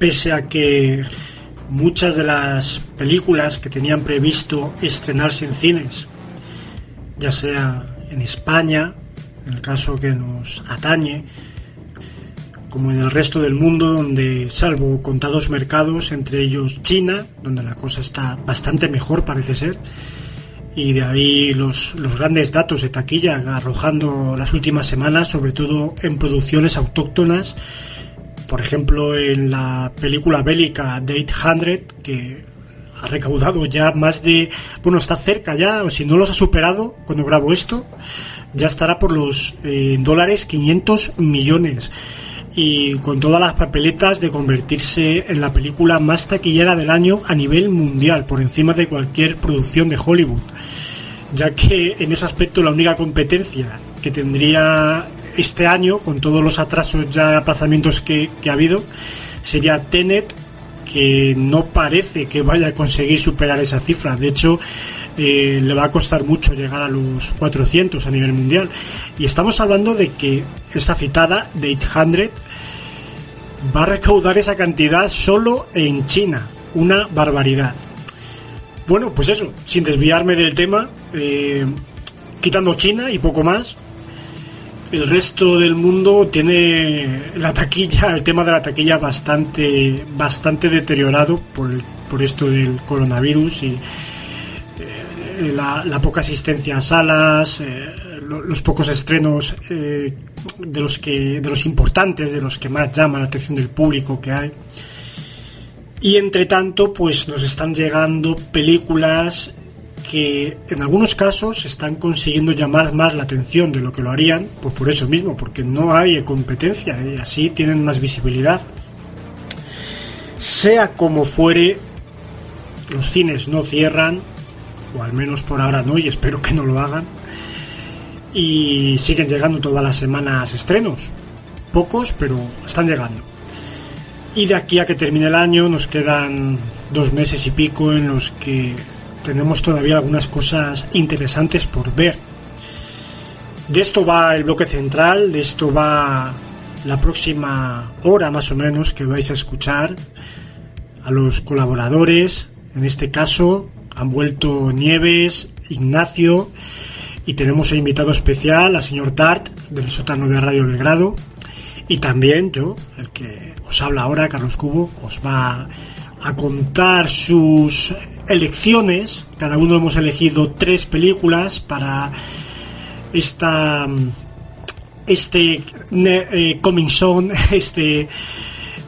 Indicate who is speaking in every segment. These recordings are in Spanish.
Speaker 1: Pese a que muchas de las películas que tenían previsto estrenarse en cines, ya sea en España, en el caso que nos atañe, como en el resto del mundo, donde, salvo contados mercados, entre ellos China, donde la cosa está bastante mejor, parece ser, y de ahí los, los grandes datos de taquilla arrojando las últimas semanas, sobre todo en producciones autóctonas por ejemplo, en la película bélica The 800, que ha recaudado ya más de, bueno, está cerca ya, o si no los ha superado cuando grabo esto, ya estará por los eh, dólares 500 millones. Y con todas las papeletas de convertirse en la película más taquillera del año a nivel mundial, por encima de cualquier producción de Hollywood, ya que en ese aspecto la única competencia que tendría este año, con todos los atrasos ya aplazamientos que, ha habido, sería Tenet, que no parece que vaya a conseguir superar esa cifra. De hecho, eh, le va a costar mucho llegar a los 400 a nivel mundial. Y estamos hablando de que esta citada, de 800, va a recaudar esa cantidad solo en China. Una barbaridad. Bueno, pues eso, sin desviarme del tema, eh, quitando China y poco más, el resto del mundo tiene la taquilla, el tema de la taquilla bastante, bastante deteriorado por, por esto del coronavirus y eh, la, poca asistencia a salas, eh, los pocos estrenos eh, de los que, de los importantes, de los que más llaman la atención del público que hay. Y entre tanto, pues nos están llegando películas que en algunos casos están consiguiendo llamar más la atención de lo que lo harían, pues por eso mismo, porque no hay competencia y así tienen más visibilidad. Sea como fuere, los cines no cierran, o al menos por ahora no, y espero que no lo hagan, y siguen llegando todas las semanas estrenos, pocos, pero están llegando. Y de aquí a que termine el año nos quedan dos meses y pico en los que tenemos todavía algunas cosas interesantes por ver. De esto va el bloque central, de esto va la próxima hora más o menos que vais a escuchar a los colaboradores. En este caso han vuelto Nieves, Ignacio y tenemos un invitado especial, al señor Tart del sótano de Radio Belgrado. Y también yo, el que os habla ahora, Carlos Cubo, os va a contar sus elecciones. Cada uno hemos elegido tres películas para esta este eh, coming soon, este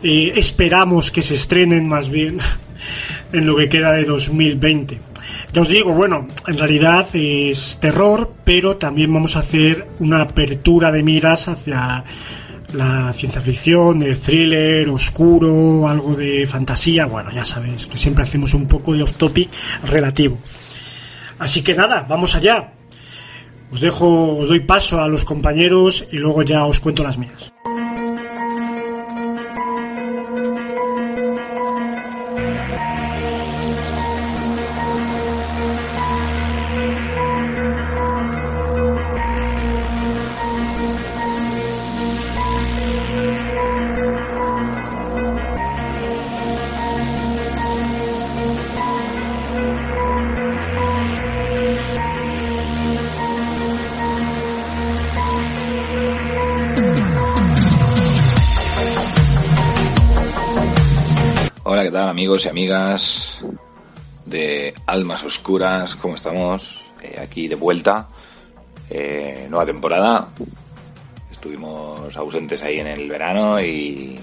Speaker 1: eh, esperamos que se estrenen más bien en lo que queda de 2020. Ya os digo, bueno, en realidad es terror, pero también vamos a hacer una apertura de miras hacia la ciencia ficción, el thriller, oscuro, algo de fantasía, bueno, ya sabes que siempre hacemos un poco de off topic relativo. Así que nada, vamos allá. Os dejo, os doy paso a los compañeros y luego ya os cuento las mías.
Speaker 2: Y amigas de Almas Oscuras? ¿Cómo estamos? Eh, aquí de vuelta. Eh, nueva temporada. Estuvimos ausentes ahí en el verano y,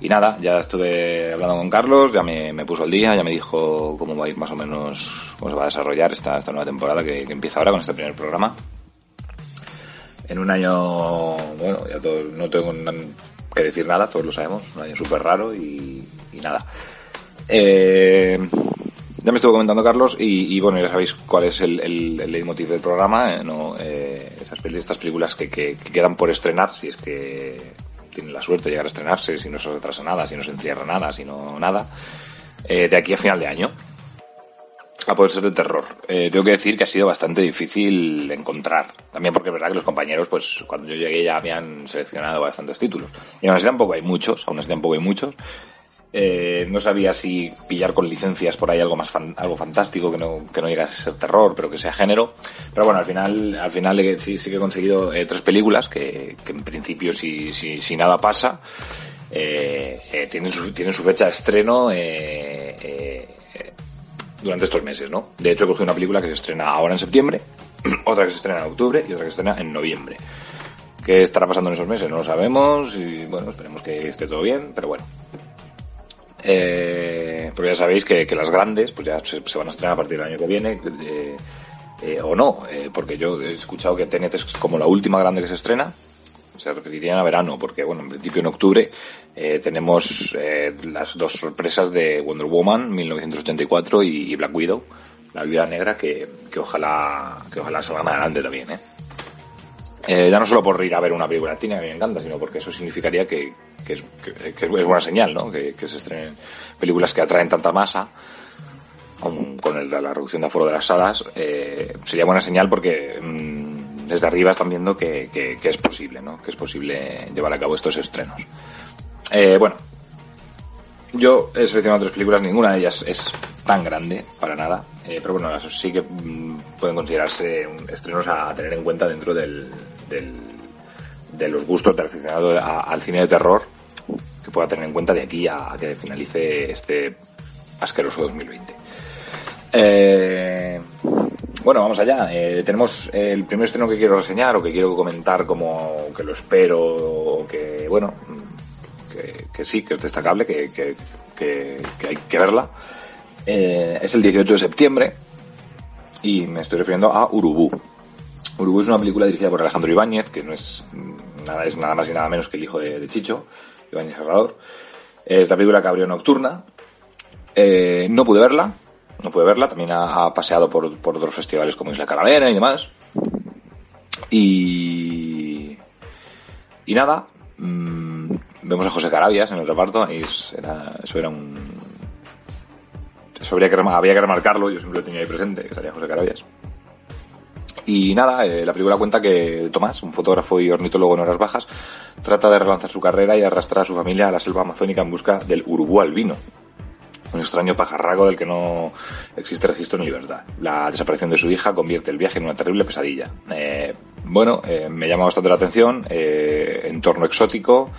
Speaker 2: Y nada, ya estuve hablando con Carlos, ya me, me, puso el día, ya me dijo cómo va a ir más o menos, cómo se va a desarrollar esta, esta nueva temporada que, que empieza ahora con este primer programa. En un año, bueno, ya todo, no tengo que decir nada, todos lo sabemos, un año súper raro y, nada. Eh, ya me estuvo comentando Carlos y, y, bueno, ya sabéis cuál es el, el, el leitmotiv del programa, eh, ¿no? Eh, esas, estas películas que, que, que, quedan por estrenar, si es que tienen la suerte de llegar a estrenarse, si no se retrasa nada, si no se encierra nada, si no nada, eh, de aquí a final de año. A poder ser de terror. Eh, tengo que decir que ha sido bastante difícil encontrar. También porque es verdad que los compañeros, pues cuando yo llegué ya habían seleccionado bastantes títulos. Y aún así tampoco hay muchos, aún así tampoco hay muchos. Eh, no sabía si pillar con licencias por ahí algo más fan, algo fantástico que no, que no llegase a ser terror, pero que sea género. Pero bueno, al final, al final sí, sí que he conseguido eh, tres películas que, en principio si, si, nada pasa, tienen, su, tienen su fecha de estreno durante estos meses, ¿no? De hecho he cogido una película que se estrena ahora en septiembre, otra que se estrena en octubre y otra que se estrena en noviembre. ¿Qué estará pasando en esos meses? No lo sabemos y bueno, esperemos que esté todo bien, pero bueno, eh, porque ya sabéis que, las grandes pues ya se, van a estrenar a partir del año que viene eh, eh, o no, porque yo he escuchado que TNT es como la última grande que se estrena se repetirían a verano porque bueno en principio en octubre tenemos las dos sorpresas de Wonder Woman 1984 y, y Black Widow la vida negra que, que ojalá que ojalá salga más adelante también ¿eh? Eh, ya no solo por ir a ver una película de cine, que me encanta, sino porque eso significaría que, que, es, que es, buena señal, ¿no? Que, se estrenen películas que atraen tanta masa, con, con el, la reducción de aforo de las salas, eh, sería buena señal porque mmm, desde arriba están viendo que, es posible, ¿no? Que es posible llevar a cabo estos estrenos. Eh, bueno, yo he seleccionado tres películas, ninguna de ellas es tan grande, para nada. Eh, pero bueno, sí que mmm, pueden considerarse estrenos a, tener en cuenta dentro de los gustos del aficionado al cine de terror que pueda tener en cuenta de aquí a, a que finalice este asqueroso 2020. Eh, bueno, vamos allá. Eh, tenemos el primer estreno que quiero reseñar o que quiero comentar como que lo espero o que, bueno, que, sí, que es destacable, que, que, hay que verla. Eh, es el 18 de septiembre y me estoy refiriendo a Urubú. Urubú es una película dirigida por Alejandro Ibáñez, que no es nada, es nada más y nada menos que el hijo de, de Chicho, Ibáñez Serrador. Es la película que abrió Nocturna. Eh, no pude verla, no pude verla, también ha, ha paseado por, por, otros festivales como Isla Calavera y demás. Y. Y nada, mmm, vemos a José Carabias en el reparto, y eso era un. Eso habría que, había que remarcarlo, yo siempre lo tenía ahí presente, que salía José Carabias. Y nada, eh, la película cuenta que Tomás, un fotógrafo y ornitólogo en horas bajas, trata de relanzar su carrera y arrastrar a su familia a la selva amazónica en busca del urubú albino. Un extraño pajarraco del que no existe registro ni libertad. La desaparición de su hija convierte el viaje en una terrible pesadilla. Eh, bueno, eh, me llama bastante la atención. Eh, entorno exótico.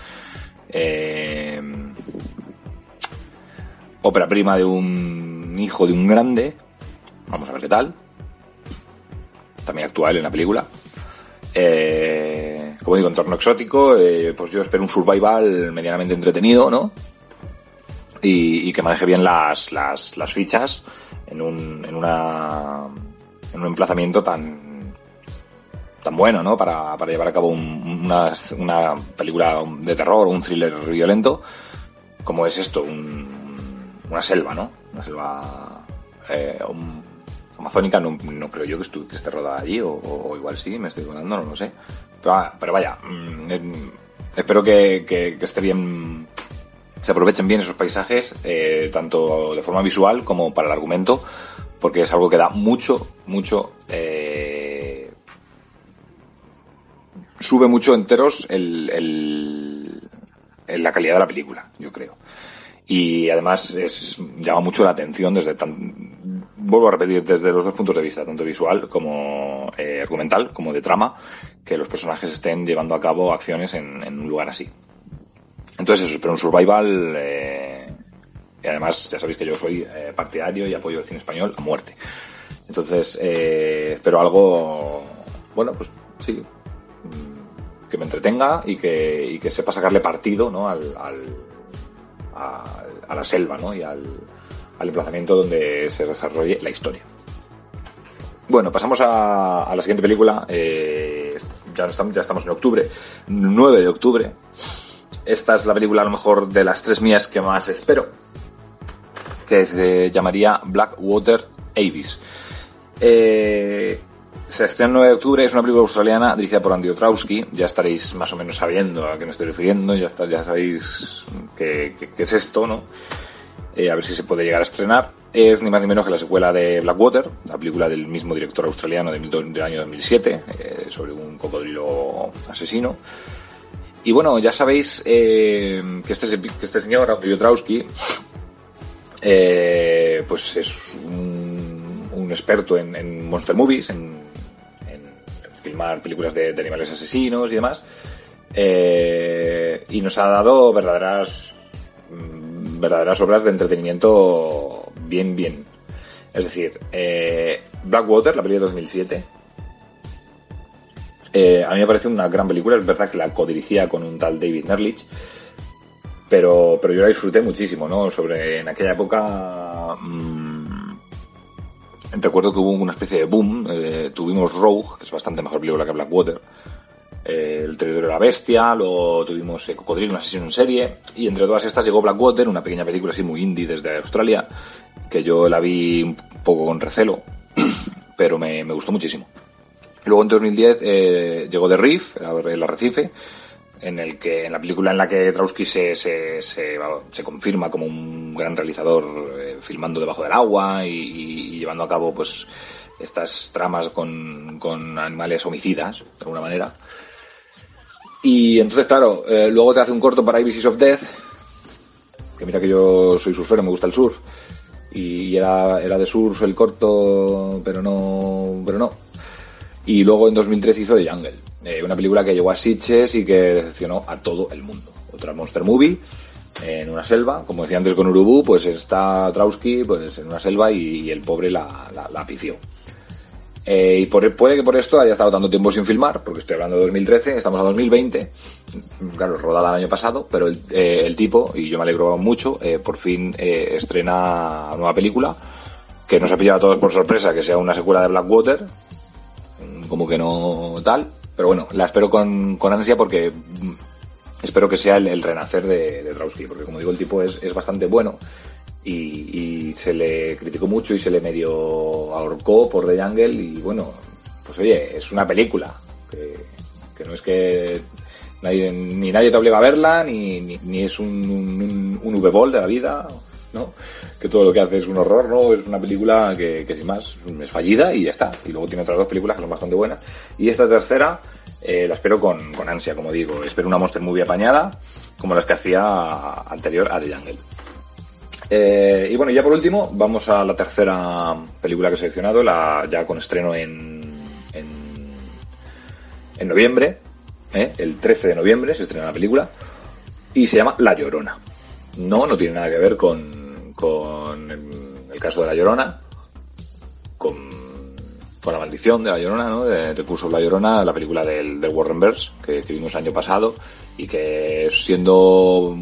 Speaker 2: Ópera prima de un hijo de un grande. Vamos a ver qué tal también actual en la película. Como digo, entorno exótico, pues yo espero un survival medianamente entretenido, ¿no? Y, que maneje bien las, las, fichas en un, en, una, en un emplazamiento tan, tan bueno, ¿no? Para, para llevar a cabo un, una, una película de terror, un thriller violento, como es esto, un, una selva, ¿no? Una selva, eh, amazónica no, creo yo que, estu, esté rodada allí, o, o, igual sí, me estoy volando, no lo sé. Pero, pero vaya, mmm, espero que, que, que, esté bien, se aprovechen bien esos paisajes, eh, tanto de forma visual como para el argumento, porque es algo que da mucho, mucho, eh, sube mucho enteros el, el, el, la calidad de la película, yo creo. Y además es, llama mucho la atención desde tan, vuelvo a repetir, desde los dos puntos de vista, tanto visual como eh, argumental, como de trama, que los personajes estén llevando a cabo acciones en, en un lugar así. Entonces eso, pero un survival, eh, y además ya sabéis que yo soy eh, partidario y apoyo el cine español a muerte. Entonces, eh, espero algo, bueno, pues sí, que me entretenga y que, y que sepa sacarle partido ¿no? al, al, a, la selva ¿no? y al, emplazamiento donde se desarrolle la historia. Bueno, pasamos a, la siguiente película. Eh, ya, estamos, ya estamos en octubre, 9 de octubre. Esta es la película a lo mejor de las tres mías que más espero, que se llamaría Blackwater Abyss. Eh, se estrena el 9 de octubre, es una película australiana dirigida por Andy Otrowski. Ya estaréis más o menos sabiendo a qué me estoy refiriendo, ya, está, ya sabéis qué, es esto, ¿no? Eh, a ver si se puede llegar a estrenar. Es ni más ni menos que la secuela de Blackwater, la película del mismo director australiano del, año 2007, eh, sobre un cocodrilo asesino. Y bueno, ya sabéis eh, que, este, que este señor, Andy Otrowski, pues es un, experto en monster movies, en filmar películas de, animales asesinos y demás. Eh, y nos ha dado verdaderas mm, verdaderas obras de entretenimiento bien, bien. Es decir, eh, Blackwater, la película de 2007, eh, a mí me parece una gran película. Es verdad que la codirigía con un tal David Nerlich, pero, pero yo la disfruté muchísimo, ¿no? Sobre en aquella época. Mm, recuerdo que hubo una especie de boom. Eh, tuvimos Rogue, que es bastante mejor película que Blackwater. Eh, el territorio de la bestia, luego tuvimos Cocodrilo, una sesión en serie. Y entre todas estas llegó Blackwater, una pequeña película así muy indie desde Australia, que yo la vi un poco con recelo, pero me, gustó muchísimo. Luego en 2010 llegó The Reef, el arrecife, en el que en la película en la que Trausky se, se, se, confirma como un gran realizador eh, filmando debajo del agua y, llevando a cabo pues estas tramas con, con, animales homicidas de alguna manera. Y entonces claro eh, luego te hace un corto para Ibises of Death que mira que yo soy surfero me gusta el surf y era, era de surf el corto pero no pero no y luego en 2013 hizo The Jungle, eh, una película que llegó a Sitges y que decepcionó a todo el mundo. Otra monster movie en una selva, como decía antes con Urubu, pues está Trausky pues, en una selva y, el pobre la, la, pifió. Eh, y puede que por esto haya estado tanto tiempo sin filmar, porque estoy hablando de 2013, estamos a 2020, claro, rodada el año pasado, pero el, eh, el tipo, y yo me alegro mucho, por fin estrena nueva película, que nos ha pillado a todos por sorpresa, que sea una secuela de Blackwater, como que no tal. Pero bueno, la espero con, con ansia porque mm, espero que sea el, renacer de, de porque como digo, el tipo es, es bastante bueno y, se le criticó mucho y se le medio ahorcó por The Jungle y bueno, pues oye, es una película, que, no es que nadie, ni nadie te obliga a verla, ni, ni, es un, un, un V-Ball de la vida, Que todo lo que hace es un horror, ¿no? Es una película que, sin más es fallida y ya está. Y luego tiene otras dos películas que son bastante buenas. Y esta tercera eh, la espero con, ansia, como digo. Espero una monster movie apañada, como las que hacía anterior a The Jungle. Eh, y bueno, ya por último, vamos a la tercera película que he seleccionado, la, ya con estreno en, en, en noviembre, ¿eh? el 13 de noviembre se estrena la película, y se llama La Llorona. No, no tiene nada que ver con, con el, caso de La Llorona, con, con, la maldición de La Llorona, ¿no? De, de curso La Llorona, la película del, del Warren Bers, que, vimos el año pasado, y que siendo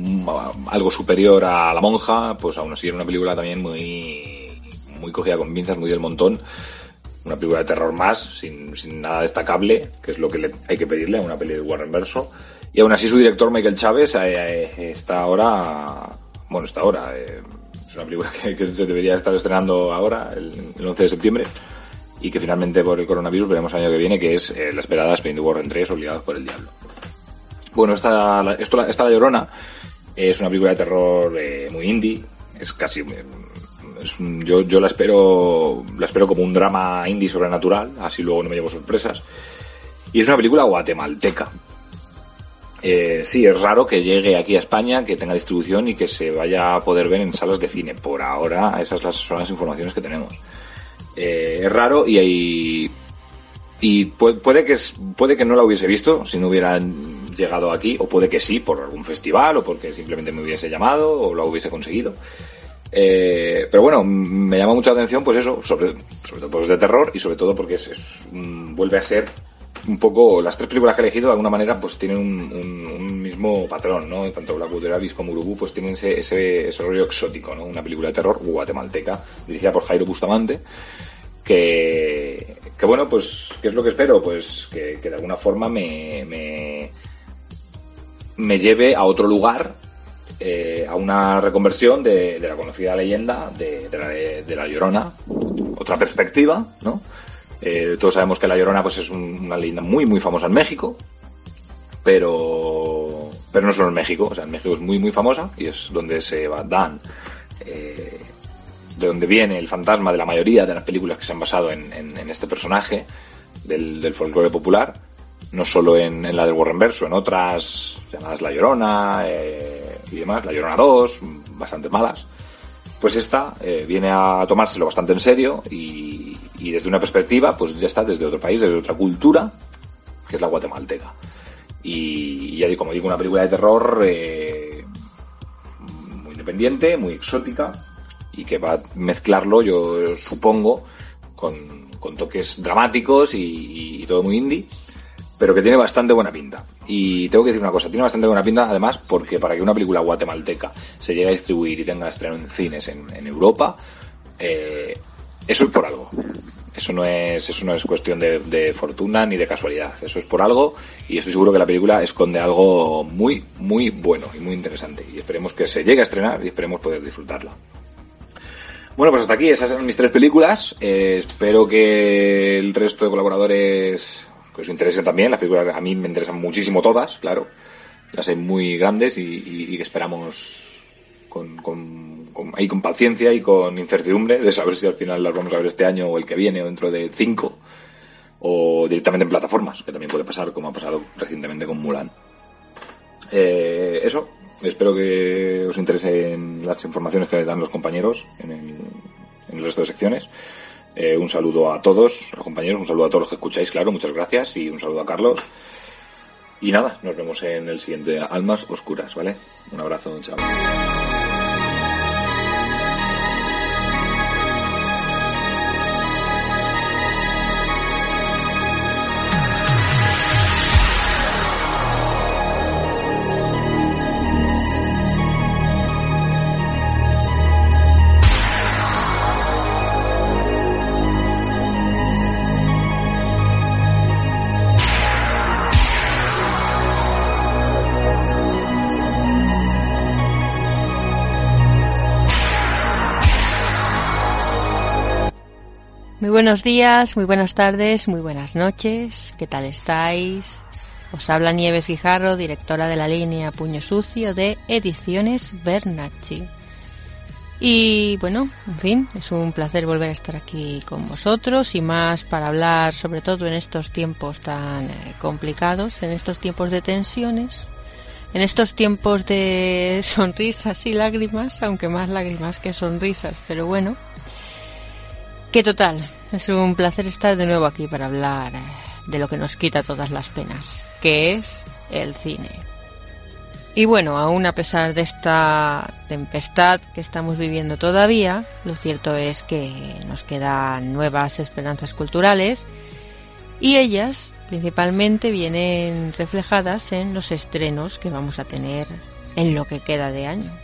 Speaker 2: algo superior a La Monja, pues aún así era una película también muy, muy cogida con pinzas, muy del montón una película de terror más, sin, sin, nada destacable, que es lo que le, hay que pedirle a una peli de Warren Verso. Y aún así su director Michael Chávez eh, eh, está ahora, bueno, está ahora, eh, es una película que, se debería estar estrenando ahora, el, 11 de septiembre, y que finalmente por el coronavirus veremos el año que viene, que es la esperada Spain the Warren 3, Obligados por el Diablo. Bueno, esta, esto, esta La Llorona es una película de terror muy indie, es casi... yo, yo la espero la espero como un drama indie sobrenatural, así luego no me llevo sorpresas. Y es una película guatemalteca, eh, sí, es raro que llegue aquí a España, que tenga distribución y que se vaya a poder ver en salas de cine. Por ahora, esas son las informaciones que tenemos. Eh, es raro y y puede, que no la hubiese visto si no hubiera llegado aquí, o puede que sí, por algún festival, o porque simplemente me hubiese llamado, o lo hubiese conseguido. Eh, pero bueno, me llama mucho la atención, pues eso, sobre, sobre todo porque es de terror y sobre todo porque vuelve a ser un poco, las tres películas que he elegido de alguna manera pues tienen un, mismo patrón, ¿no? Tanto Black Abyss como Urubu pues tienen ese, ese, rollo exótico, ¿no? Una película de terror guatemalteca, dirigida por Jairo Bustamante, que, que bueno, pues, ¿qué es lo que espero? Pues que, de alguna forma me, me, me lleve a otro lugar eh, a una reconversión de, la conocida leyenda de, la, de, la, Llorona, otra perspectiva, ¿no? Eh, todos sabemos que la Llorona pues, es una leyenda muy, muy famosa en México, pero, pero no solo en México, o sea, en México es muy, muy famosa y es donde se dan, eh, de donde viene el fantasma de la mayoría de las películas que se han basado en, este personaje del, del folclore popular, no solo en, la del Warren Verso, en otras llamadas La Llorona eh, y demás, La Llorona 2, bastante malas pues esta eh, viene a tomárselo bastante en serio y, desde una perspectiva, pues ya está desde otro país, desde otra cultura, que es la guatemalteca. Y, ya digo, como digo, una película de terror eh, muy independiente, muy exótica y que va a mezclarlo, yo supongo, con, toques dramáticos y todo muy indie pero que tiene bastante buena pinta. Y tengo que decir una cosa, tiene bastante buena pinta además porque para que una película guatemalteca se llegue a distribuir y tenga estreno en cines en, Europa, eh, eso es por algo. Eso no es, eso no es cuestión de, fortuna ni de casualidad. Eso es por algo y estoy seguro que la película esconde algo muy, muy bueno y muy interesante. Y esperemos que se llegue a estrenar y esperemos poder disfrutarla. Bueno, pues hasta aquí, esas eran mis tres películas. Eh, espero que el resto de colaboradores que os interese también. Las películas a mí me interesan muchísimo todas, claro. Las hay muy grandes y, que esperamos con, con, con, ahí con paciencia y con incertidumbre de saber si al final las vamos a ver este año o el que viene o dentro de cinco o directamente en plataformas, que también puede pasar como ha pasado recientemente con Mulan. Eh, eso, espero que os interesen las informaciones que les dan los compañeros en en el resto de secciones. Eh, un saludo a todos los compañeros, un saludo a todos los que escucháis, claro, muchas gracias y un saludo a Carlos. Y nada, nos vemos en el siguiente Almas Oscuras, ¿vale? Un abrazo, chao.
Speaker 3: Buenos días, muy buenas tardes, muy buenas noches. ¿Qué tal estáis? Os habla Nieves Guijarro, directora de la línea Puño Sucio de Ediciones Bernacci. Y bueno, en fin, es un placer volver a estar aquí con vosotros y más para hablar sobre todo en estos tiempos tan eh, complicados, en estos tiempos de tensiones, en estos tiempos de sonrisas y lágrimas, aunque más lágrimas que sonrisas, pero bueno, ¿Qué total? Es un placer estar de nuevo aquí para hablar eh, de lo que nos quita todas las penas, que es el cine. Y bueno, aún a pesar de esta tempestad que estamos viviendo todavía, lo cierto es que nos quedan nuevas esperanzas culturales y ellas principalmente vienen reflejadas en los estrenos que vamos a tener en lo que queda de año.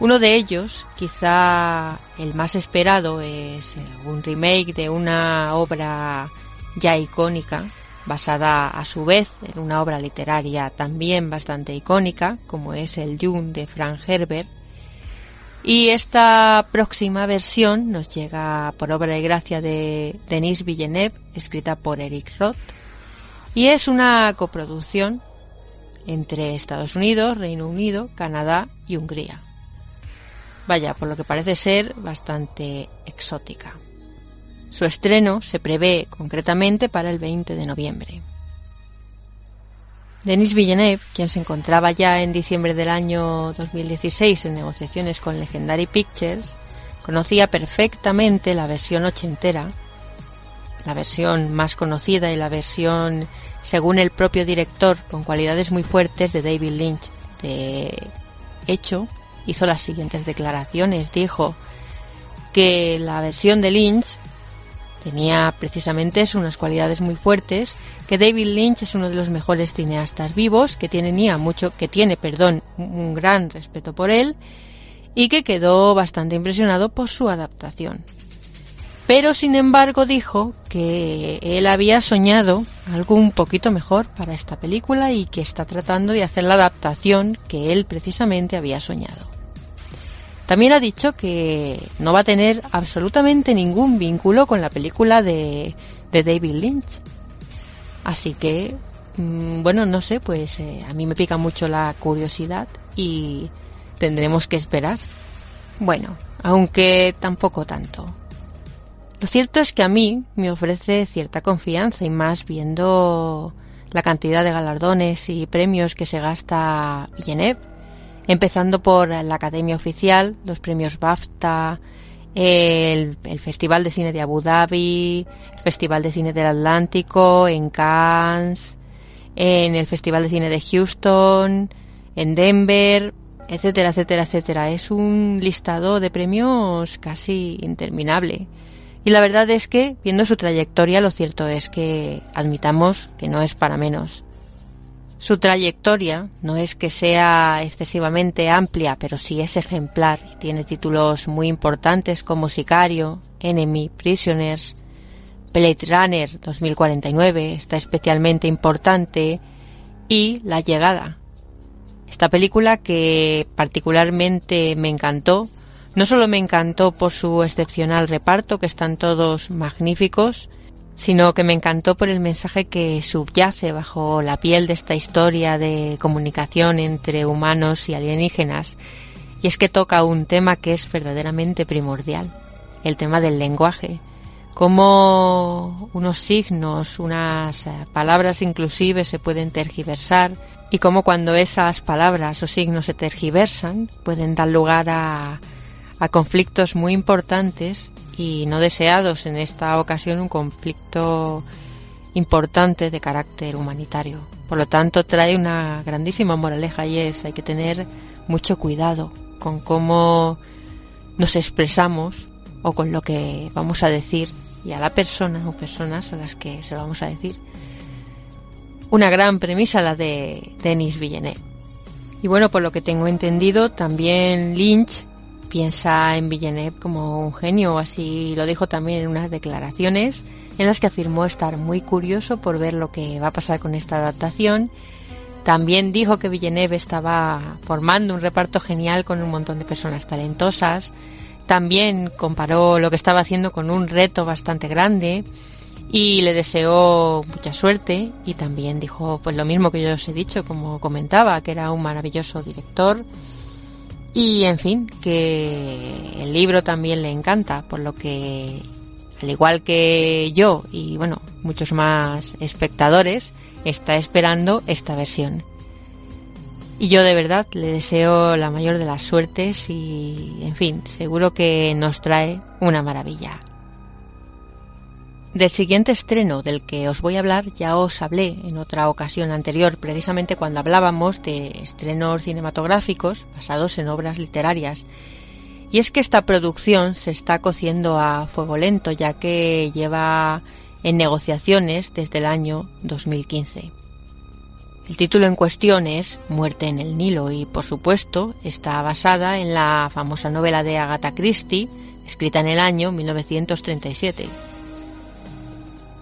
Speaker 3: Uno de ellos, quizá el más esperado, es eh, un remake de una obra ya icónica, basada a su vez en una obra literaria también bastante icónica, como es el Dune de Frank Herbert. Y esta próxima versión nos llega por obra y gracia de Denis Villeneuve, escrita por Eric Roth, y es una coproducción entre Estados Unidos, Reino Unido, Canadá y Hungría. Vaya, por lo que parece ser bastante exótica. Su estreno se prevé concretamente para el 20 de noviembre. Denis Villeneuve, quien se encontraba ya en diciembre del año 2016 en negociaciones con Legendary Pictures, conocía perfectamente la versión ochentera, la versión más conocida y la versión, según el propio director, con cualidades muy fuertes de David Lynch. De hecho, hizo las siguientes declaraciones. Dijo que la versión de Lynch Tenía precisamente unas cualidades muy fuertes, que David Lynch es uno de los mejores cineastas vivos, que tiene mucho, que tiene, perdón, un gran respeto por él, y que quedó bastante impresionado por su adaptación. Pero sin embargo dijo que él había soñado algo un poquito mejor para esta película y que está tratando de hacer la adaptación que él precisamente había soñado. También ha dicho que no va a tener absolutamente ningún vínculo con la película de, David Lynch. Así que, mm, bueno, no sé, pues eh, a mí me pica mucho la curiosidad y tendremos que esperar. Bueno, aunque tampoco tanto. Lo cierto es que a mí me ofrece cierta confianza y más viendo la cantidad de galardones y premios que se gasta Villeneuve, empezando por la Academia Oficial, los premios BAFTA, el, Festival de Cine de Abu Dhabi, el Festival de Cine del Atlántico, en Cannes, en el Festival de Cine de Houston, en Denver, etcétera, etcétera, etcétera. Es un listado de premios casi interminable. Y la verdad es que, viendo su trayectoria, lo cierto es que admitamos que no es para menos. Su trayectoria no es que sea excesivamente amplia, pero sí es ejemplar. Tiene títulos muy importantes como Sicario, Enemy, Prisoners, Blade Runner 2049, está especialmente importante, y La Llegada. Esta película que particularmente me encantó no solo me encantó por su excepcional reparto, que están todos magníficos, sino que me encantó por el mensaje que subyace bajo la piel de esta historia de comunicación entre humanos y alienígenas. Y es que toca un tema que es verdaderamente primordial, el tema del lenguaje. Cómo unos signos, unas eh, palabras inclusive se pueden tergiversar y cómo cuando esas palabras o signos se tergiversan pueden dar lugar a a conflictos muy importantes y no deseados en esta ocasión un conflicto importante de carácter humanitario. Por lo tanto, trae una grandísima moraleja y es hay que tener mucho cuidado con cómo nos expresamos o con lo que vamos a decir y a la persona o personas a las que se lo vamos a decir. Una gran premisa la de Denis Villeneuve. Y bueno, por lo que tengo entendido, también Lynch piensa en Villeneuve como un genio, así lo dijo también en unas declaraciones en las que afirmó estar muy curioso por ver lo que va a pasar con esta adaptación. También dijo que Villeneuve estaba formando un reparto genial con un montón de personas talentosas. También comparó lo que estaba haciendo con un reto bastante grande y le deseó mucha suerte y también dijo pues lo mismo que yo os he dicho como comentaba que era un maravilloso director y en fin, que el libro también le encanta, por lo que, al igual que yo y bueno, muchos más espectadores, está esperando esta versión. Y yo de verdad le deseo la mayor de las suertes y, en fin, seguro que nos trae una maravilla. Del siguiente estreno del que os voy a hablar ya os hablé en otra ocasión anterior, precisamente cuando hablábamos de estrenos cinematográficos basados en obras literarias. Y es que esta producción se está cociendo a fuego lento ya que lleva en negociaciones desde el año 2015. El título en cuestión es Muerte en el Nilo y por supuesto está basada en la famosa novela de Agatha Christie escrita en el año 1937.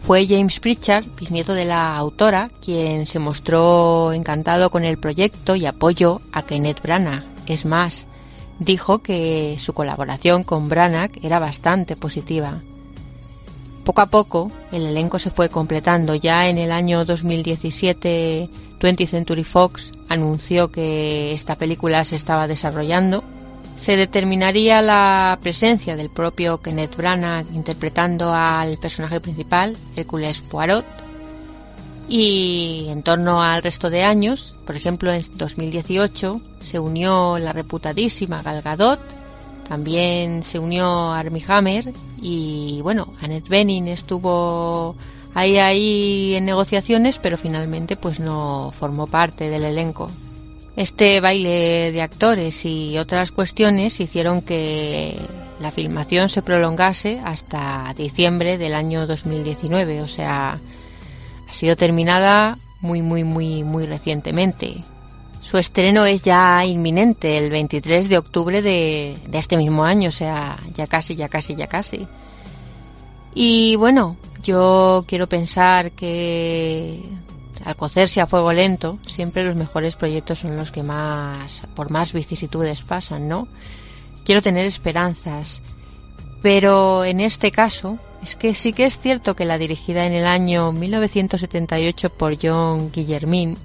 Speaker 3: Fue James Pritchard, bisnieto de la autora, quien se mostró encantado con el proyecto y apoyó a Kenneth Branagh. Es más, dijo que su colaboración con Branagh era bastante positiva. Poco a poco, el elenco se fue completando. Ya en el año 2017, 20th Century Fox anunció que esta película se estaba desarrollando se determinaría la presencia del propio Kenneth Branagh interpretando al personaje principal, Hércules Poirot, y en torno al resto de años, por ejemplo en 2018, se unió la reputadísima Gal Gadot, también se unió Armie Hammer y bueno, Annette Bening estuvo ahí ahí en negociaciones, pero finalmente pues no formó parte del elenco. Este baile de actores y otras cuestiones hicieron que la filmación se prolongase hasta diciembre del año 2019, o sea, ha sido terminada muy, muy, muy, muy recientemente. Su estreno es ya inminente, el 23 de octubre de, este mismo año, o sea, ya casi, ya casi, ya casi. Y bueno, yo quiero pensar que al cocerse a fuego lento, siempre los mejores proyectos son los que más, por más vicisitudes pasan, ¿no? Quiero tener esperanzas, pero en este caso es que sí que es cierto que la dirigida en el año 1978 por John Guillermin,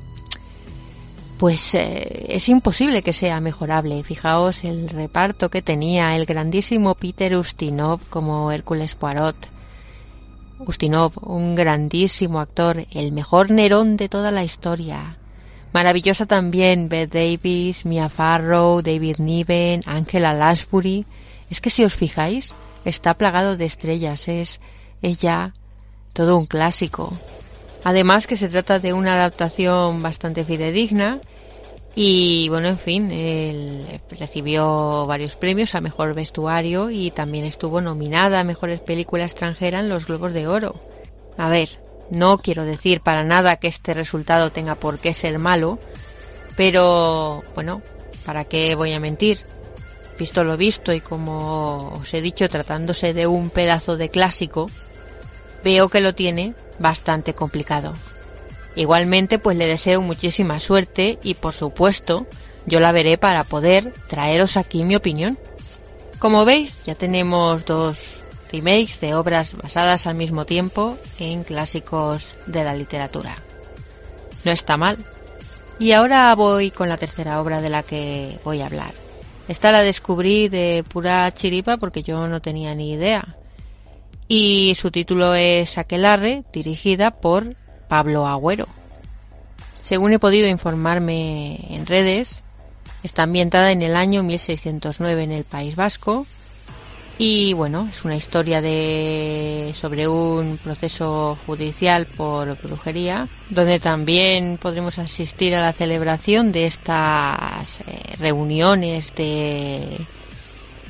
Speaker 3: pues eh, es imposible que sea mejorable. Fijaos el reparto que tenía el grandísimo Peter Ustinov como Hércules Poirot. Ustinov, un grandísimo actor, el mejor Nerón de toda la historia. Maravillosa también Beth Davis, Mia Farrow, David Niven, Angela Lansbury. Es que si os fijáis, está plagado de estrellas, es, es ya todo un clásico. Además que se trata de una adaptación bastante fidedigna y bueno, en fin, él recibió varios premios a mejor vestuario y también estuvo nominada a mejores película extranjera en los Globos de Oro. A ver, no quiero decir para nada que este resultado tenga por qué ser malo, pero bueno, ¿para qué voy a mentir? Visto lo visto y como os he dicho, tratándose de un pedazo de clásico, veo que lo tiene bastante complicado. Igualmente, pues le deseo muchísima suerte y por supuesto, yo la veré para poder traeros aquí mi opinión. Como veis, ya tenemos dos remakes de obras basadas al mismo tiempo en clásicos de la literatura. No está mal. Y ahora voy con la tercera obra de la que voy a hablar. Esta la descubrí de pura chiripa porque yo no tenía ni idea. Y su título es Aquelarre, dirigida por Pablo Agüero. Según he podido informarme en redes, está ambientada en el año 1609 en el País Vasco y bueno, es una historia de sobre un proceso judicial por brujería, donde también podremos asistir a la celebración de estas eh, reuniones de,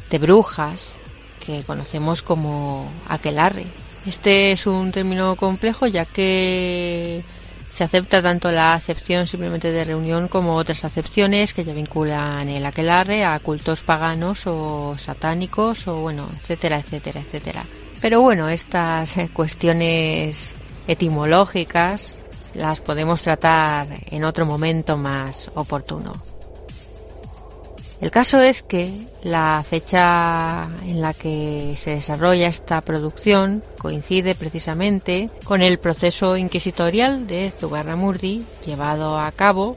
Speaker 3: de brujas que conocemos como aquelarre. Este es un término complejo ya que se acepta tanto la acepción simplemente de reunión como otras acepciones que ya vinculan el aquelarre a cultos paganos o satánicos o bueno, etcétera, etcétera, etcétera. Pero bueno, estas cuestiones etimológicas las podemos tratar en otro momento más oportuno. El caso es que la fecha en la que se desarrolla esta producción coincide precisamente con el proceso inquisitorial de Zugarramurdi llevado a cabo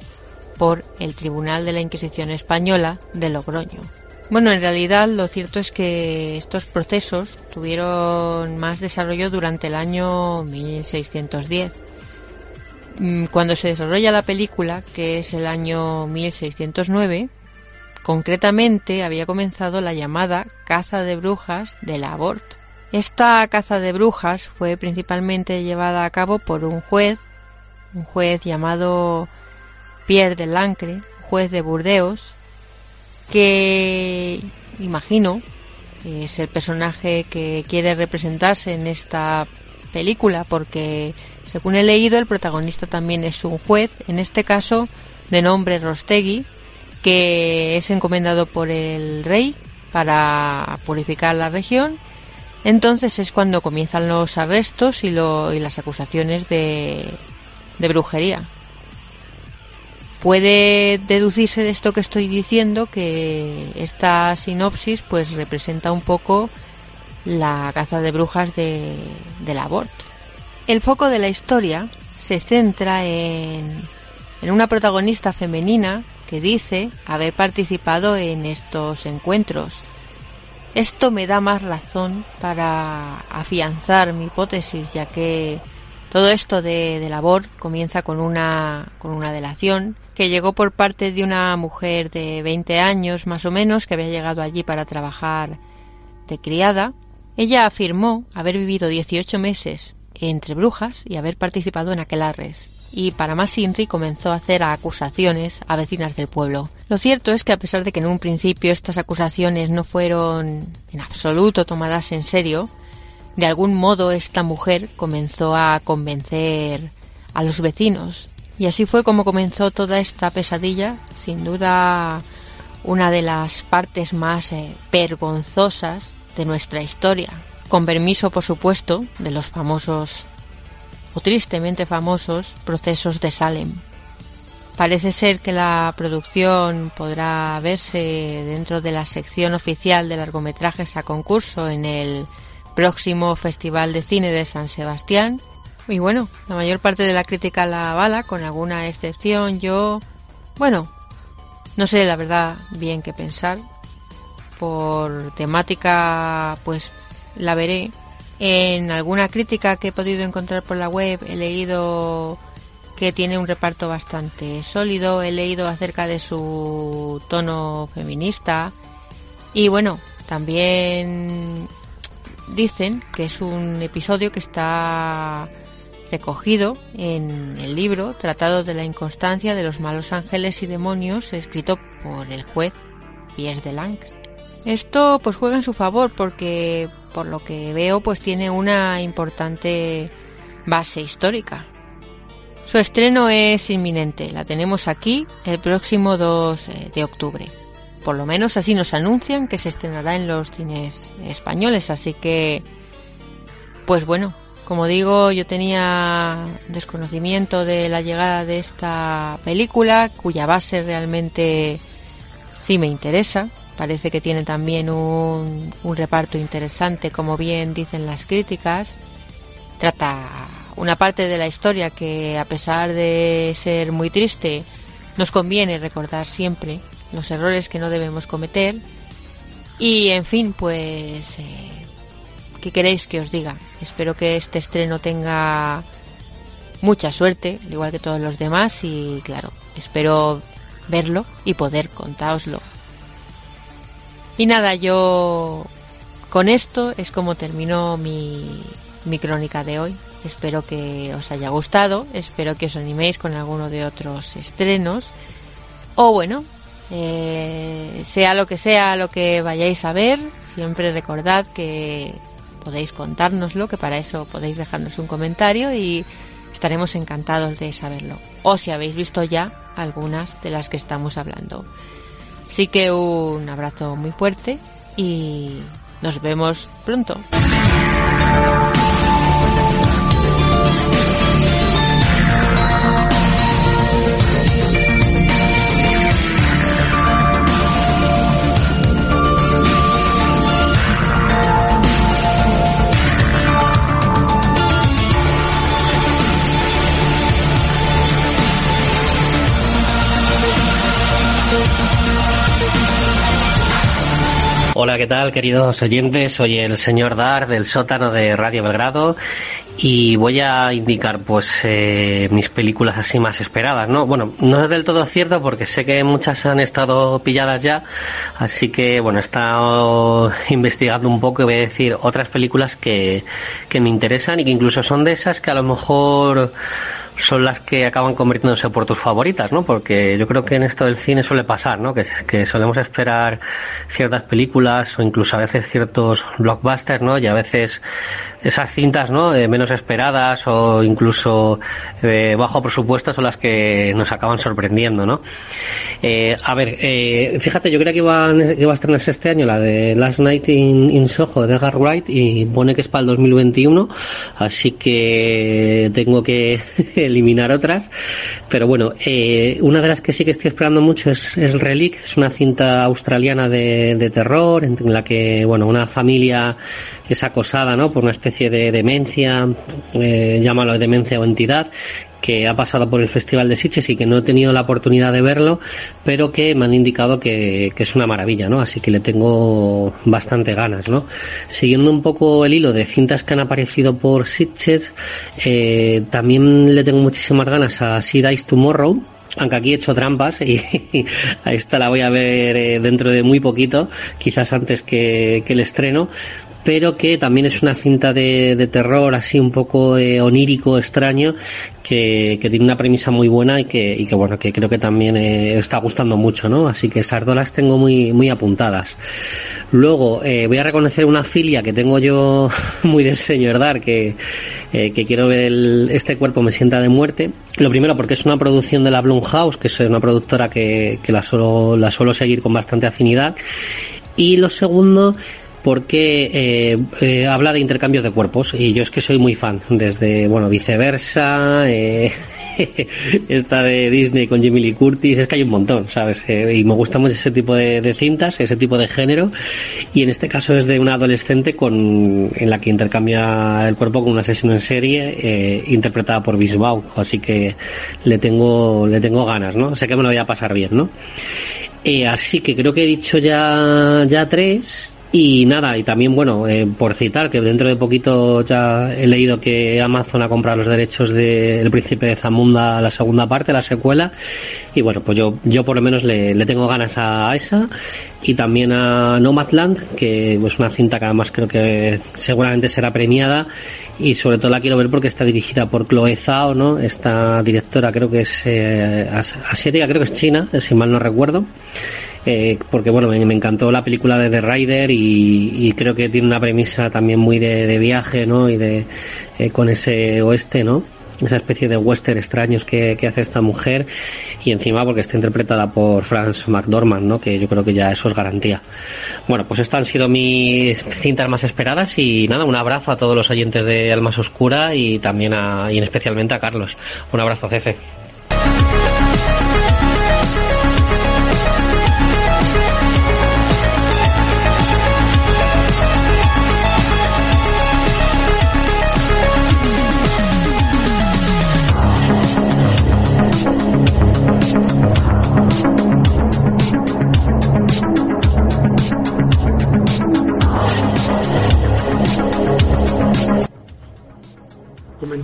Speaker 3: por el Tribunal de la Inquisición Española de Logroño. Bueno, en realidad lo cierto es que estos procesos tuvieron más desarrollo durante el año 1610. Mm, cuando se desarrolla la película, que es el año 1609, Concretamente había comenzado la llamada caza de brujas de la Abort. Esta caza de brujas fue principalmente llevada a cabo por un juez, un juez llamado Pierre de Lancre, juez de Burdeos, que imagino es el personaje que quiere representarse en esta película porque según he leído el protagonista también es un juez, en este caso de nombre Rostegui, que es encomendado por el rey para purificar la región. Entonces es cuando comienzan los arrestos y, las acusaciones de, de brujería. Puede deducirse de esto que estoy diciendo que esta sinopsis pues representa un poco la caza de brujas de, del aborto. El foco de la historia se centra en, en una protagonista femenina que dice haber participado en estos encuentros. Esto me da más razón para afianzar mi hipótesis, ya que todo esto de, labor comienza con una, con una delación que llegó por parte de una mujer de 20 años más o menos que había llegado allí para trabajar de criada. Ella afirmó haber vivido 18 meses entre brujas y haber participado en aquelarres. Y para más Inri comenzó a hacer acusaciones a vecinas del pueblo. Lo cierto es que a pesar de que en un principio estas acusaciones no fueron en absoluto tomadas en serio, de algún modo esta mujer comenzó a convencer a los vecinos y así fue como comenzó toda esta pesadilla, sin duda una de las partes más eh, vergonzosas de nuestra historia, con permiso por supuesto de los famosos o tristemente famosos procesos de Salem. Parece ser que la producción podrá verse dentro de la sección oficial de largometrajes a concurso en el próximo Festival de Cine de San Sebastián. Y bueno, la mayor parte de la crítica la bala, con alguna excepción. Yo, bueno, no sé la verdad bien qué pensar. Por temática, pues la veré. En alguna crítica que he podido encontrar por la web he leído que tiene un reparto bastante sólido, he leído acerca de su tono feminista y bueno, también dicen que es un episodio que está recogido en el libro Tratado de la Inconstancia de los Malos Ángeles y Demonios, escrito por el juez Pierre de Lancre. Esto pues juega en su favor porque por lo que veo pues tiene una importante base histórica. Su estreno es inminente, la tenemos aquí el próximo 2 eh, de octubre. Por lo menos así nos anuncian que se estrenará en los cines españoles, así que pues bueno, como digo, yo tenía desconocimiento de la llegada de esta película, cuya base realmente sí me interesa. Parece que tiene también un, un reparto interesante, como bien dicen las críticas. Trata una parte de la historia que a pesar de ser muy triste, nos conviene recordar siempre los errores que no debemos cometer. Y en fin, pues, eh, ¿qué queréis que os diga? Espero que este estreno tenga mucha suerte, al igual que todos los demás, y claro, espero verlo y poder contáoslo. Y nada, yo con esto es como terminó mi, mi crónica de hoy. Espero que os haya gustado, espero que os animéis con alguno de otros estrenos. O bueno, eh, sea lo que sea lo que vayáis a ver, siempre recordad que podéis contárnoslo, que para eso podéis dejarnos un comentario y estaremos encantados de saberlo. O si habéis visto ya algunas de las que estamos hablando. Así que un abrazo muy fuerte y nos vemos pronto.
Speaker 4: Hola, ¿qué tal, queridos oyentes? Soy el señor Dar del sótano de Radio Belgrado y voy a indicar pues eh, mis películas así más esperadas, ¿no? Bueno, no es del todo cierto porque sé que muchas han estado pilladas ya, así que bueno, he estado investigando un poco y voy a decir otras películas que, que me interesan y que incluso son de esas que a lo mejor son las que acaban convirtiéndose por tus favoritas, ¿no? Porque yo creo que en esto del cine suele pasar, ¿no? Que, que solemos esperar ciertas películas o incluso a veces ciertos blockbusters, ¿no? Y a veces esas cintas, ¿no? Eh, menos esperadas o incluso eh, bajo presupuesto son las que nos acaban sorprendiendo, ¿no? Eh, a ver, eh, fíjate, yo creo que iba, iba a estrenarse este año la de Last Night in, in Soho de Edgar Wright y pone que es para el 2021, así que tengo que eliminar otras. Pero bueno, eh, una de las que sí que estoy esperando mucho es, es Relic, es una cinta australiana de, terror en la que, bueno, una familia es acosada, ¿no? Por una especie de demencia, eh, llámalo demencia o entidad, que ha pasado por el Festival de Sitges y que no he tenido la oportunidad de verlo, pero que me han indicado que, que, es una maravilla, ¿no? Así que le tengo bastante ganas, ¿no? Siguiendo un poco el hilo de cintas que han aparecido por Sitges, eh, también le tengo muchísimas ganas a Sea Dice Tomorrow, aunque aquí he hecho trampas y, a esta la voy a ver eh, dentro de muy poquito, quizás antes que, que el estreno, pero que también es una cinta de, terror así un poco eh, onírico, extraño, que, tiene una premisa muy buena y que, y que bueno, que creo que también eh, está gustando mucho, ¿no? Así que esas dos las tengo muy, muy apuntadas. Luego, eh, voy a reconocer una filia que tengo yo muy de señor Dar, que, que quiero ver este cuerpo me sienta de muerte. Lo primero porque es una producción de la Blumhouse, que es una productora que, que la, suelo, la suelo seguir con bastante afinidad. Y lo segundo porque eh, eh, habla de intercambios de cuerpos. Y yo es que soy muy fan desde bueno viceversa eh, esta de Disney con Jimmy Lee Curtis. Es que hay un montón sabes y me gusta mucho ese tipo de, cintas ese tipo de género. Y en este caso es de una adolescente con en la que intercambia el cuerpo con un asesino en serie interpretada por Bisbao así que le tengo le tengo ganas no sé que me lo voy a pasar bien no así que creo que he dicho ya ya tres y nada, y también, bueno, eh, por citar que dentro de poquito ya he leído que Amazon ha comprado los derechos de El Príncipe de Zamunda, la segunda parte, la secuela. Y bueno, pues yo, yo por lo menos le, tengo ganas a esa. Y también a Nomadland, que es una cinta que además creo que seguramente será premiada. Y sobre todo la quiero ver porque está dirigida por Chloe Zhao, ¿no? Esta directora creo que es eh, asiática, creo que es china, si mal no recuerdo. Eh, porque bueno, me, encantó la película de The Rider y, creo que tiene una premisa también muy de, viaje, ¿no? Y de eh, con ese oeste, ¿no? Esa especie de western extraños que, hace esta mujer y encima porque está interpretada por Franz McDormand, ¿no? Que yo creo que ya eso es garantía. Bueno, pues estas han sido mis cintas más esperadas y nada, un abrazo a todos los oyentes de Almas Oscura y también a, y especialmente a Carlos. Un abrazo, jefe.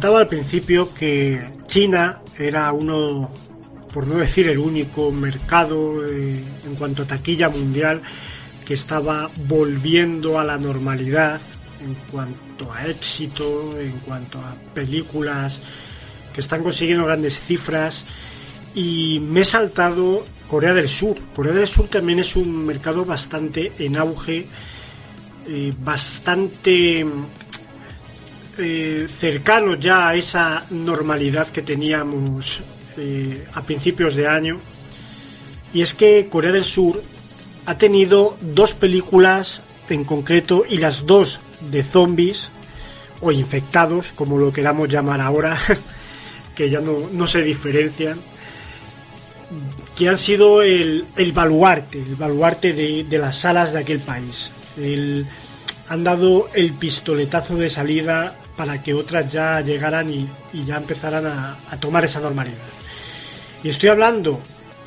Speaker 1: Comentaba al principio que China era uno, por no decir el único mercado eh, en cuanto a taquilla mundial que estaba volviendo a la normalidad en cuanto a éxito, en cuanto a películas que están consiguiendo grandes cifras y me he saltado Corea del Sur. Corea del Sur también es un mercado bastante en auge, eh, bastante eh, cercano ya a esa normalidad que teníamos eh, a principios de año. Y es que Corea del Sur ha tenido dos películas en concreto y las dos de zombies o infectados, como lo queramos llamar ahora, que ya no, se diferencian, que han sido el, el baluarte, el baluarte de, de, las salas de aquel país. Han dado el pistoletazo de salida para que otras ya llegaran y, ya empezaran a, tomar esa normalidad. Y estoy hablando,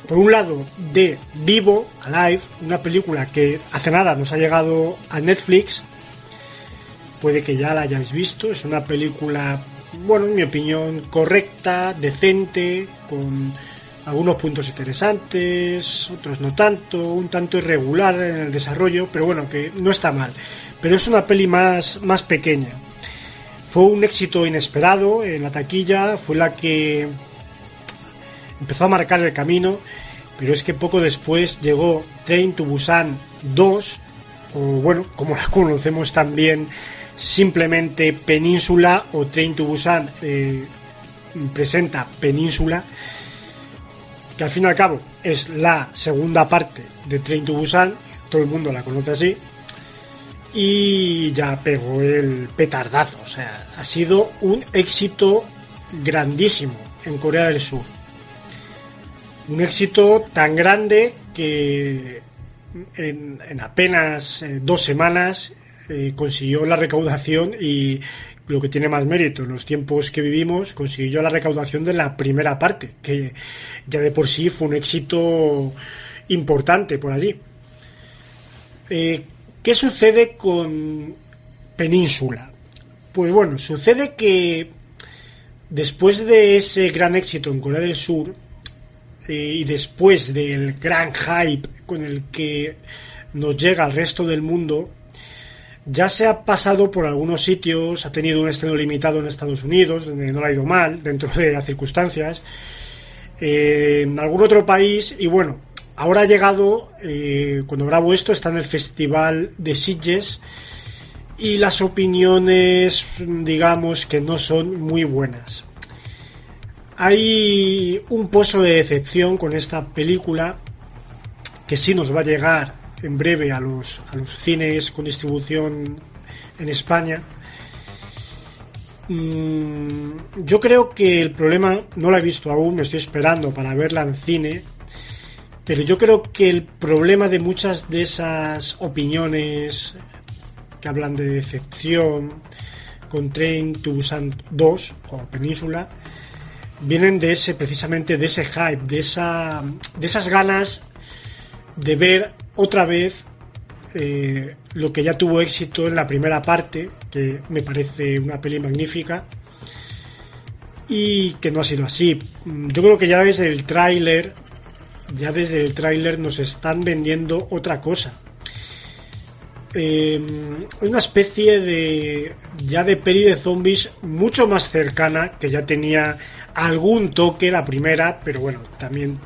Speaker 1: por un lado, de Vivo, Alive, una película que hace nada nos ha llegado a Netflix. Puede que ya la hayáis visto. Es una película, bueno, en mi opinión, correcta, decente, con algunos puntos interesantes, otros no tanto, un tanto irregular en el desarrollo, pero bueno, que no está mal. Pero es una peli más, más pequeña. Fue un éxito inesperado en la taquilla, fue la que empezó a marcar el camino, pero es que poco después llegó Train to Busan 2, o bueno, como la conocemos también simplemente Península o Train to Busan eh, presenta Península, que al fin y al cabo es la segunda parte de Train to Busan, todo el mundo la conoce así, y ya pegó el petardazo. O sea, ha sido un éxito grandísimo en Corea del Sur. Un éxito tan grande que en, apenas eh, dos semanas eh, consiguió la recaudación y lo que tiene más mérito en los tiempos que vivimos, consiguió la recaudación de la primera parte, que ya de por sí fue un éxito importante por allí. Eh, ¿Qué sucede con Península? Pues bueno, sucede que después de ese gran éxito en Corea del Sur eh, y después del gran hype con el que nos llega al resto del mundo, Ya se ha pasado por algunos sitios, ha tenido un estreno limitado en Estados Unidos, donde no le ha ido mal, dentro de las circunstancias, eh, en algún otro país, y bueno, ahora ha llegado, eh, cuando grabo esto, está en el Festival de Sitges, y las opiniones, digamos, que no son muy buenas. Hay un pozo de decepción con esta película que sí nos va a llegar en breve a los, a los cines con distribución en España. Mm, yo creo que el problema, no la he visto aún, me estoy esperando para verla en cine, pero yo creo que el problema de muchas de esas opiniones que hablan de decepción con Train to Busan 2 o Península, vienen de ese, precisamente de ese hype, de, esa, de esas ganas de ver otra vez eh, lo que ya tuvo éxito en la primera parte, que me parece una peli magnífica, y que no ha sido así. Yo creo que ya desde el tráiler, ya desde el tráiler nos están vendiendo otra cosa. Eh, una especie de ya de peli de zombies mucho más cercana que ya tenía algún toque la primera pero bueno también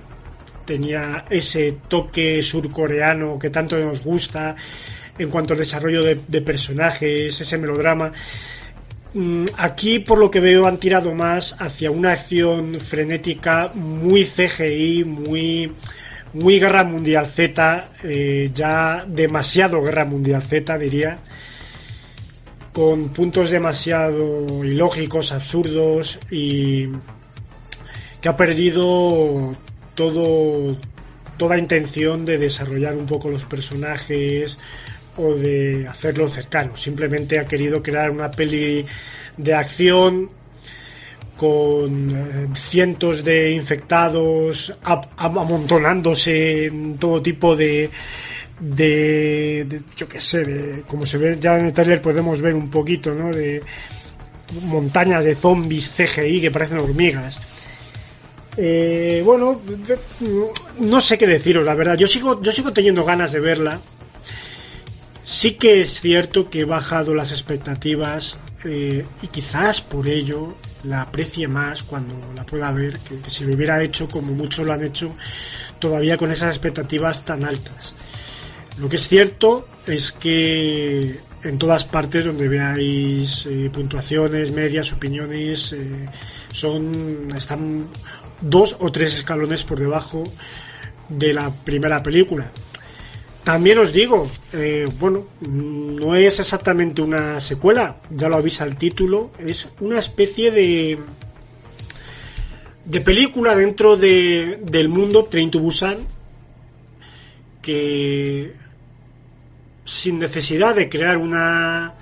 Speaker 1: tenía ese toque surcoreano que tanto nos gusta en cuanto al desarrollo de, personajes, ese melodrama. Mm, aquí, por lo que veo, han tirado más hacia una acción frenética muy CGI, muy, muy Guerra Mundial Z, eh, ya demasiado Guerra Mundial Z, diría, con puntos demasiado ilógicos, absurdos y que ha perdido todo toda intención de desarrollar un poco los personajes o de hacerlo cercano. Simplemente ha querido crear una peli de acción con eh, cientos de infectados amontonándose en todo tipo de, de, yo qué sé, de, como se ve ya en el trailer podemos ver un poquito, ¿no? De montañas de zombies CGI que parecen hormigas. Eh, bueno, no sé qué deciros, la verdad. Yo sigo, yo sigo teniendo ganas de verla. Sí que es cierto que he bajado las expectativas eh, y quizás por ello la aprecie más cuando la pueda ver que, si lo hubiera hecho como muchos lo han hecho todavía con esas expectativas tan altas. Lo que es cierto es que en todas partes donde veáis eh, puntuaciones, medias, opiniones, eh, son están dos o tres escalones por debajo de la primera película. También os digo, eh, bueno, no es exactamente una secuela, ya lo avisa el título, es una especie de de película dentro de, del mundo Train to Busan que sin necesidad de crear una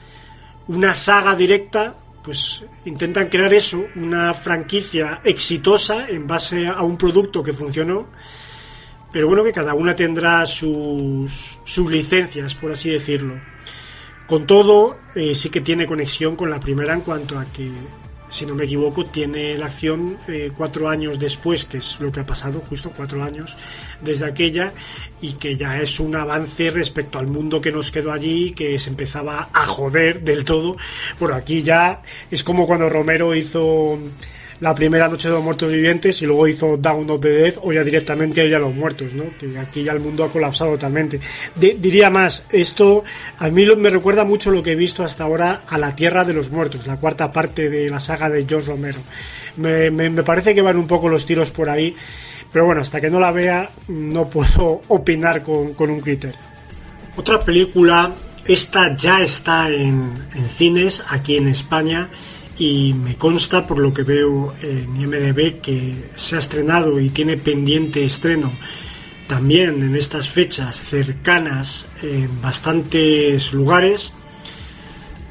Speaker 1: una saga directa pues intentan crear eso, una franquicia exitosa en base a un producto que funcionó, pero bueno, que cada una tendrá sus, sus licencias, por así decirlo. Con todo, eh, sí que tiene conexión con la primera en cuanto a que si no me equivoco, tiene la acción eh, cuatro años después, que es lo que ha pasado, justo cuatro años desde aquella, y que ya es un avance respecto al mundo que nos quedó allí, que se empezaba a joder del todo. Bueno, aquí ya es como cuando Romero hizo la primera noche de los muertos vivientes y luego hizo Down of the Dead o ya directamente ya los muertos, ¿no? Que aquí ya el mundo ha colapsado totalmente. diría más, esto a mí me recuerda mucho lo que he visto hasta ahora a La Tierra de los Muertos, la cuarta parte de la saga de George Romero. Me, me, parece que van un poco los tiros por ahí, pero bueno, hasta que no la vea no puedo opinar con, con un criterio. Otra película, esta ya está en, en cines aquí en España y me consta por lo que veo en IMDB que se ha estrenado y tiene pendiente estreno también en estas fechas cercanas en bastantes lugares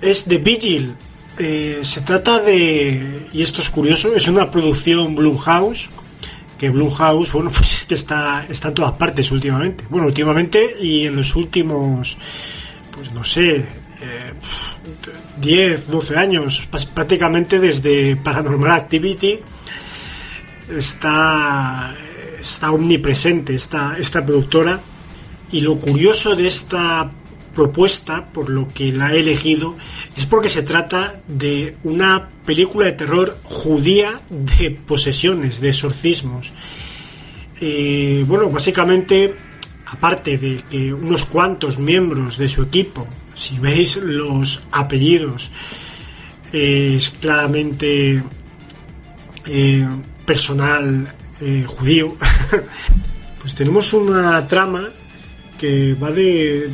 Speaker 1: es The Vigil. Eh, se trata de y esto es curioso es una producción Blumhouse que Blumhouse bueno pues que está está en todas partes últimamente. Bueno últimamente y en los últimos pues no sé 10, 12 años, prácticamente desde Paranormal Activity, está, está omnipresente esta, esta productora. Y lo curioso de esta propuesta, por lo que la he elegido, es porque se trata de una película de terror judía de posesiones, de exorcismos. Eh, bueno, básicamente, aparte de que unos cuantos miembros de su equipo, si veis los apellidos, es claramente eh, personal eh, judío, pues tenemos una trama que va de,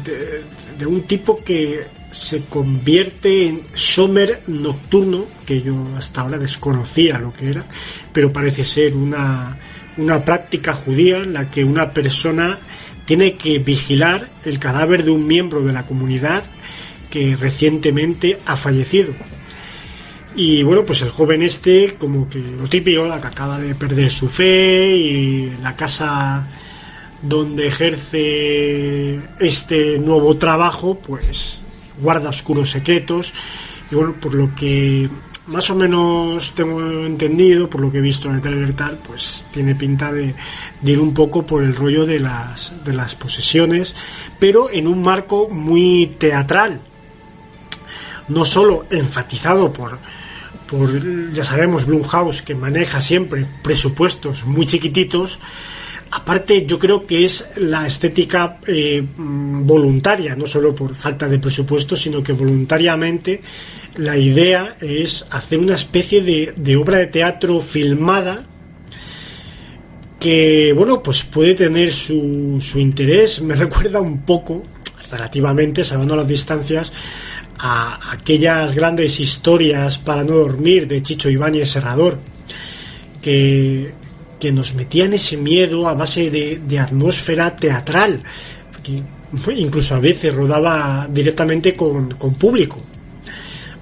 Speaker 1: de, un tipo que se convierte en Shomer nocturno, que yo hasta ahora desconocía lo que era, pero parece ser una, una práctica judía en la que una persona tiene que vigilar el cadáver de un miembro de la comunidad que recientemente ha fallecido. Y bueno, pues el joven este, como que lo típico, que acaba de perder su fe y la casa donde ejerce este nuevo trabajo, pues guarda oscuros secretos. Y bueno, por lo que más o menos tengo entendido, por lo que he visto en el trailer pues tiene pinta de, ir un poco por el rollo de las, de las posesiones, pero en un marco muy teatral. No solo enfatizado por, por, ya sabemos, Blumhouse, que maneja siempre presupuestos muy chiquititos, aparte yo creo que es la estética eh, voluntaria, no solo por falta de presupuesto, sino que voluntariamente la idea es hacer una especie de, obra de teatro filmada que, bueno, pues puede tener su, interés, me recuerda un poco, relativamente, salvando las distancias, a aquellas grandes historias para no dormir de Chicho Ibáñez Serrador, que, que nos metían ese miedo a base de, atmósfera teatral, que incluso a veces rodaba directamente con público.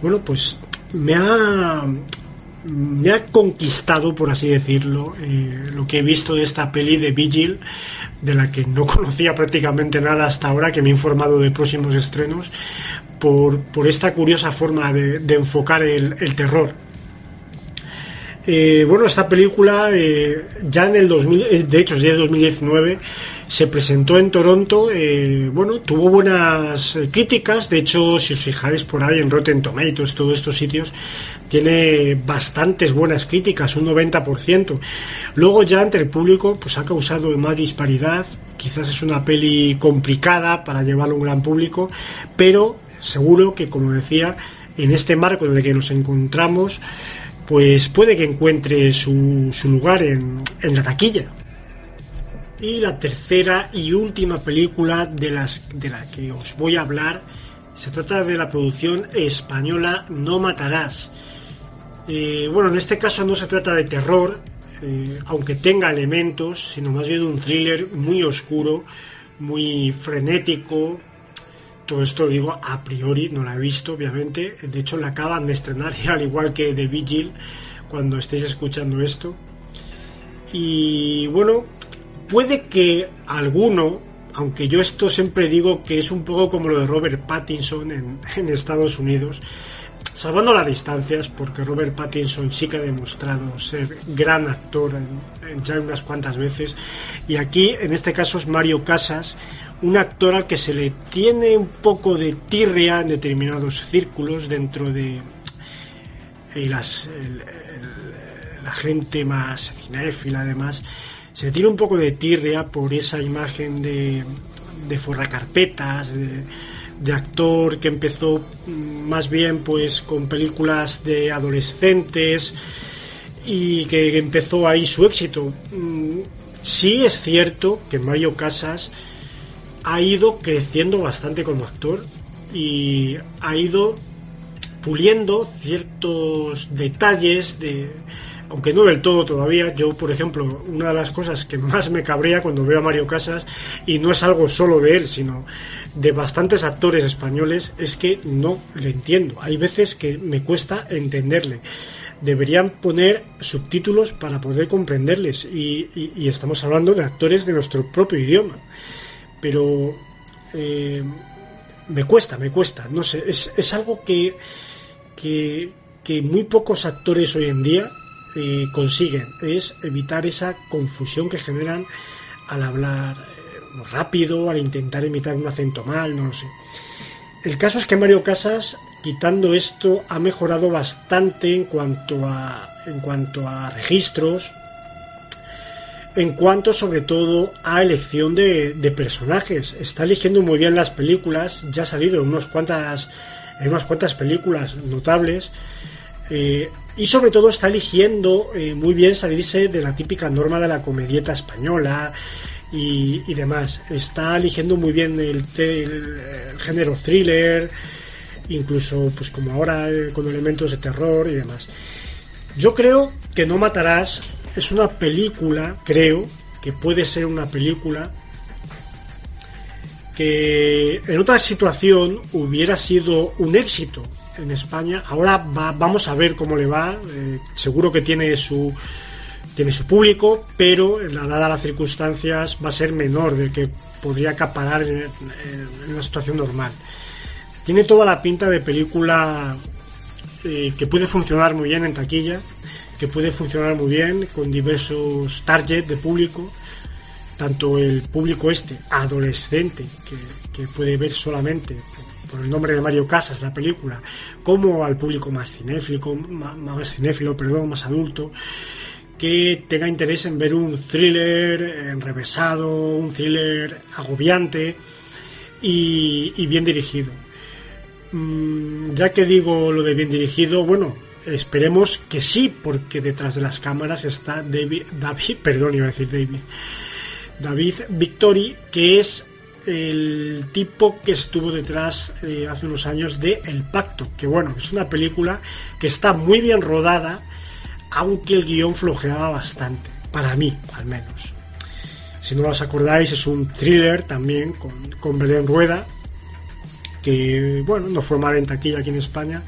Speaker 1: Bueno, pues me ha, me ha conquistado, por así decirlo, eh, lo que he visto de esta peli de Vigil, de la que no conocía prácticamente nada hasta ahora, que me he informado de próximos estrenos, por, por esta curiosa forma de, de enfocar el, terror. Eh, bueno, esta película eh, ya en el 2000, eh, de hecho, ya en 2019 se presentó en Toronto. Eh, bueno, tuvo buenas eh, críticas. De hecho, si os fijáis por ahí en Rotten Tomatoes, todos estos sitios, tiene bastantes buenas críticas, un 90%. Luego ya entre el público, pues ha causado más disparidad. Quizás es una peli complicada para llevarlo a un gran público, pero seguro que, como decía, en este marco en el que nos encontramos, pues puede que encuentre su, su lugar en, en, la taquilla. Y la tercera y última película de, las, de la que os voy a hablar se trata de la producción española No Matarás. Eh, bueno, en este caso no se trata de terror, eh, aunque tenga elementos, sino más bien un thriller muy oscuro, muy frenético, todo esto lo digo a priori, no la he visto, obviamente. De hecho, la acaban de estrenar, al igual que The Vigil, cuando estéis escuchando esto. Y bueno, puede que alguno, aunque yo esto siempre digo que es un poco como lo de Robert Pattinson en, Estados Unidos, salvando las distancias, porque Robert Pattinson sí que ha demostrado ser gran actor en, en ya unas cuantas veces, y aquí en este caso es Mario Casas, un actor al que se le tiene un poco de tirria en determinados círculos dentro de y las, la gente más cinéfila además se tiene un poco de tirria por esa imagen de, de forracarpetas de, de actor que empezó más bien pues con películas de adolescentes y que empezó ahí su éxito. Sí es cierto que Mario Casas ha ido creciendo bastante como actor y ha ido puliendo ciertos detalles de aunque no del todo todavía, yo por ejemplo, una de las cosas que más me cabrea cuando veo a Mario Casas, y no es algo solo de él, sino de bastantes actores españoles, es que no le entiendo. Hay veces que me cuesta entenderle. Deberían poner subtítulos para poder comprenderles, y, estamos hablando de actores de nuestro propio idioma pero eh, me cuesta, me cuesta, no sé, es, algo que, que, muy pocos actores hoy en día eh, consiguen, es evitar esa confusión que generan al hablar. rápido, al intentar imitar un acento mal, no lo sé. El caso es que Mario Casas, quitando esto, ha mejorado bastante en cuanto a, en cuanto a registros, en cuanto sobre todo a elección de, personajes. Está eligiendo muy bien las películas, ya ha salido en unas cuantas, en unas cuantas películas notables. Eh, y sobre todo está eligiendo eh, muy bien salirse de la típica norma de la comedieta española y, demás. Está eligiendo muy bien el, género thriller, incluso pues como ahora eh, con elementos de terror y demás. Yo creo que No Matarás es una película, creo, que puede ser una película que en otra situación hubiera sido un éxito en España. Ahora vamos a ver cómo le va. Eh, seguro que tiene su tiene su público, pero dada las circunstancias va a ser menor del que podría acaparar en, una situación normal. Tiene toda la pinta de película eh, que puede funcionar muy bien en taquilla, que puede funcionar muy bien con diversos targets de público, tanto el público este, adolescente, que, que puede ver solamente por el nombre de Mario Casas, la película, como al público más cinéfilo, más cinéfilo, perdón, más adulto, que tenga interés en ver un thriller enrevesado, un thriller agobiante y, bien dirigido. Mm, ya que digo lo de bien dirigido, bueno, esperemos que sí, porque detrás de las cámaras está David, David perdón, iba a decir David, David Victory, que es el tipo que estuvo detrás eh, hace unos años de El Pacto, que bueno, es una película que está muy bien rodada, aunque el guion flojeaba bastante, para mí al menos. Si no os acordáis, es un thriller también con, con Belén Rueda, que bueno, no fue mal en taquilla aquí en España,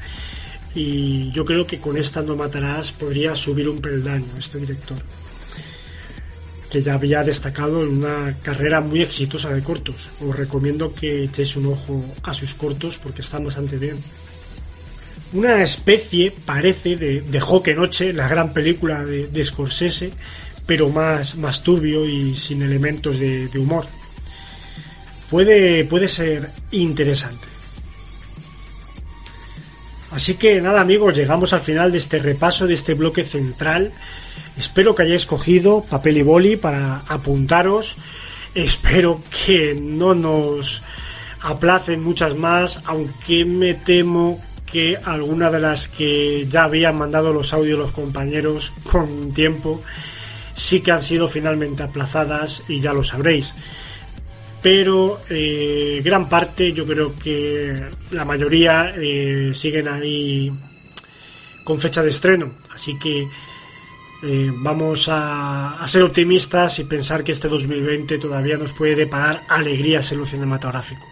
Speaker 1: y yo creo que con esta No Matarás podría subir un peldaño este director que ya había destacado en una carrera muy exitosa de cortos. Os recomiendo que echéis un ojo a sus cortos porque están bastante bien. Una especie, parece, de, de Noche, la gran película de, Scorsese, pero más, más turbio y sin elementos de, de humor. Puede, puede ser interesante. Así que nada amigos, llegamos al final de este repaso, de este bloque central Espero que hayáis cogido papel y boli para apuntaros. Espero que no nos aplacen muchas más, aunque me temo que alguna de las que ya habían mandado los audios los compañeros con tiempo sí que han sido finalmente aplazadas y ya lo sabréis. Pero eh, gran parte, yo creo que la mayoría eh, siguen ahí con fecha de estreno. Así que eh, vamos a, ser optimistas y pensar que este 2020 todavía nos puede deparar alegrías en lo cinematográfico.